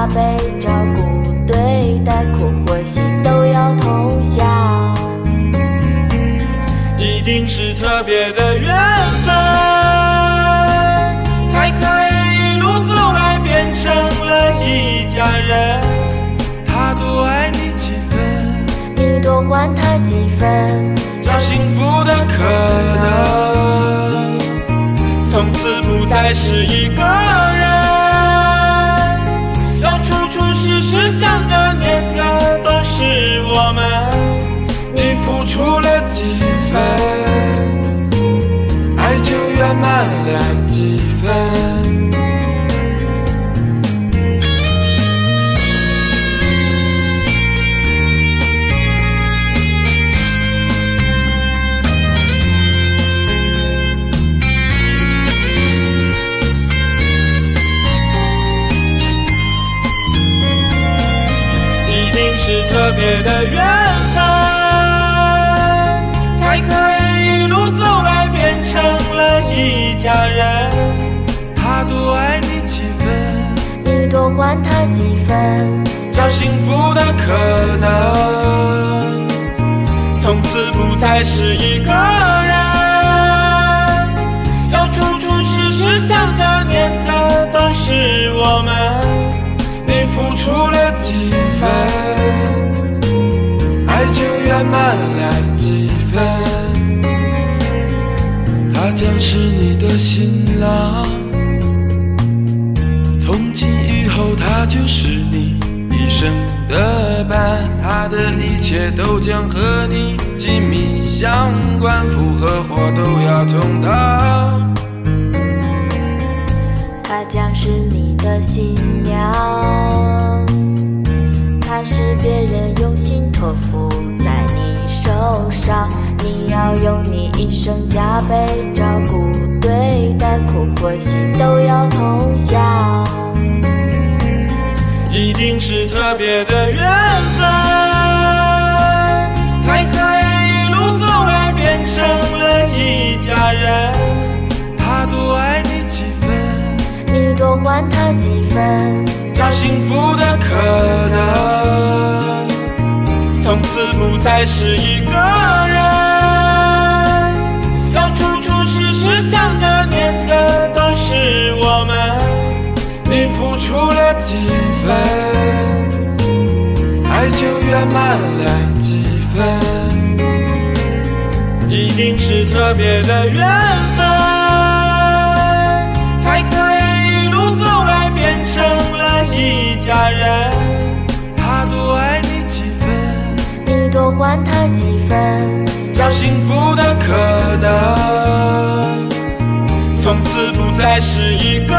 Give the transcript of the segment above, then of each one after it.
加倍照顾对待，苦或喜都要同享。一定是特别的缘分，才可以一路走来变成了一家人。他多爱你几分，你多还他几分，找幸福的可能，从此不再是一个出了几分，爱就圆满了几分。一定是特别的缘家人。他多爱你几分，你多还他几分，找幸福的可能，从此不再是一个就是你一生的伴，他的一切都将和你紧密相关，福和祸都要同当。她将是你的新娘，她是别人用心托付在你手上，你要用你一生加倍照顾对待，苦或喜都要同享。一定是特别的缘分，才可以一路走来变成了一家人。他多爱你几分，你多还他几分，找幸福的可能，从此不再是一个人。要处处时时想着念的都是我们，你付出了几分，爱就圆满了几分。一定是特别的缘分，才可以一路走来变成了一家人。他多爱你几分，你多还他几分，找幸福的可能，从此不再是一个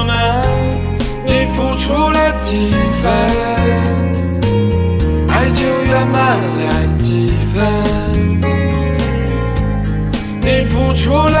我们你付出了几分？爱就圆满了几分？你付出了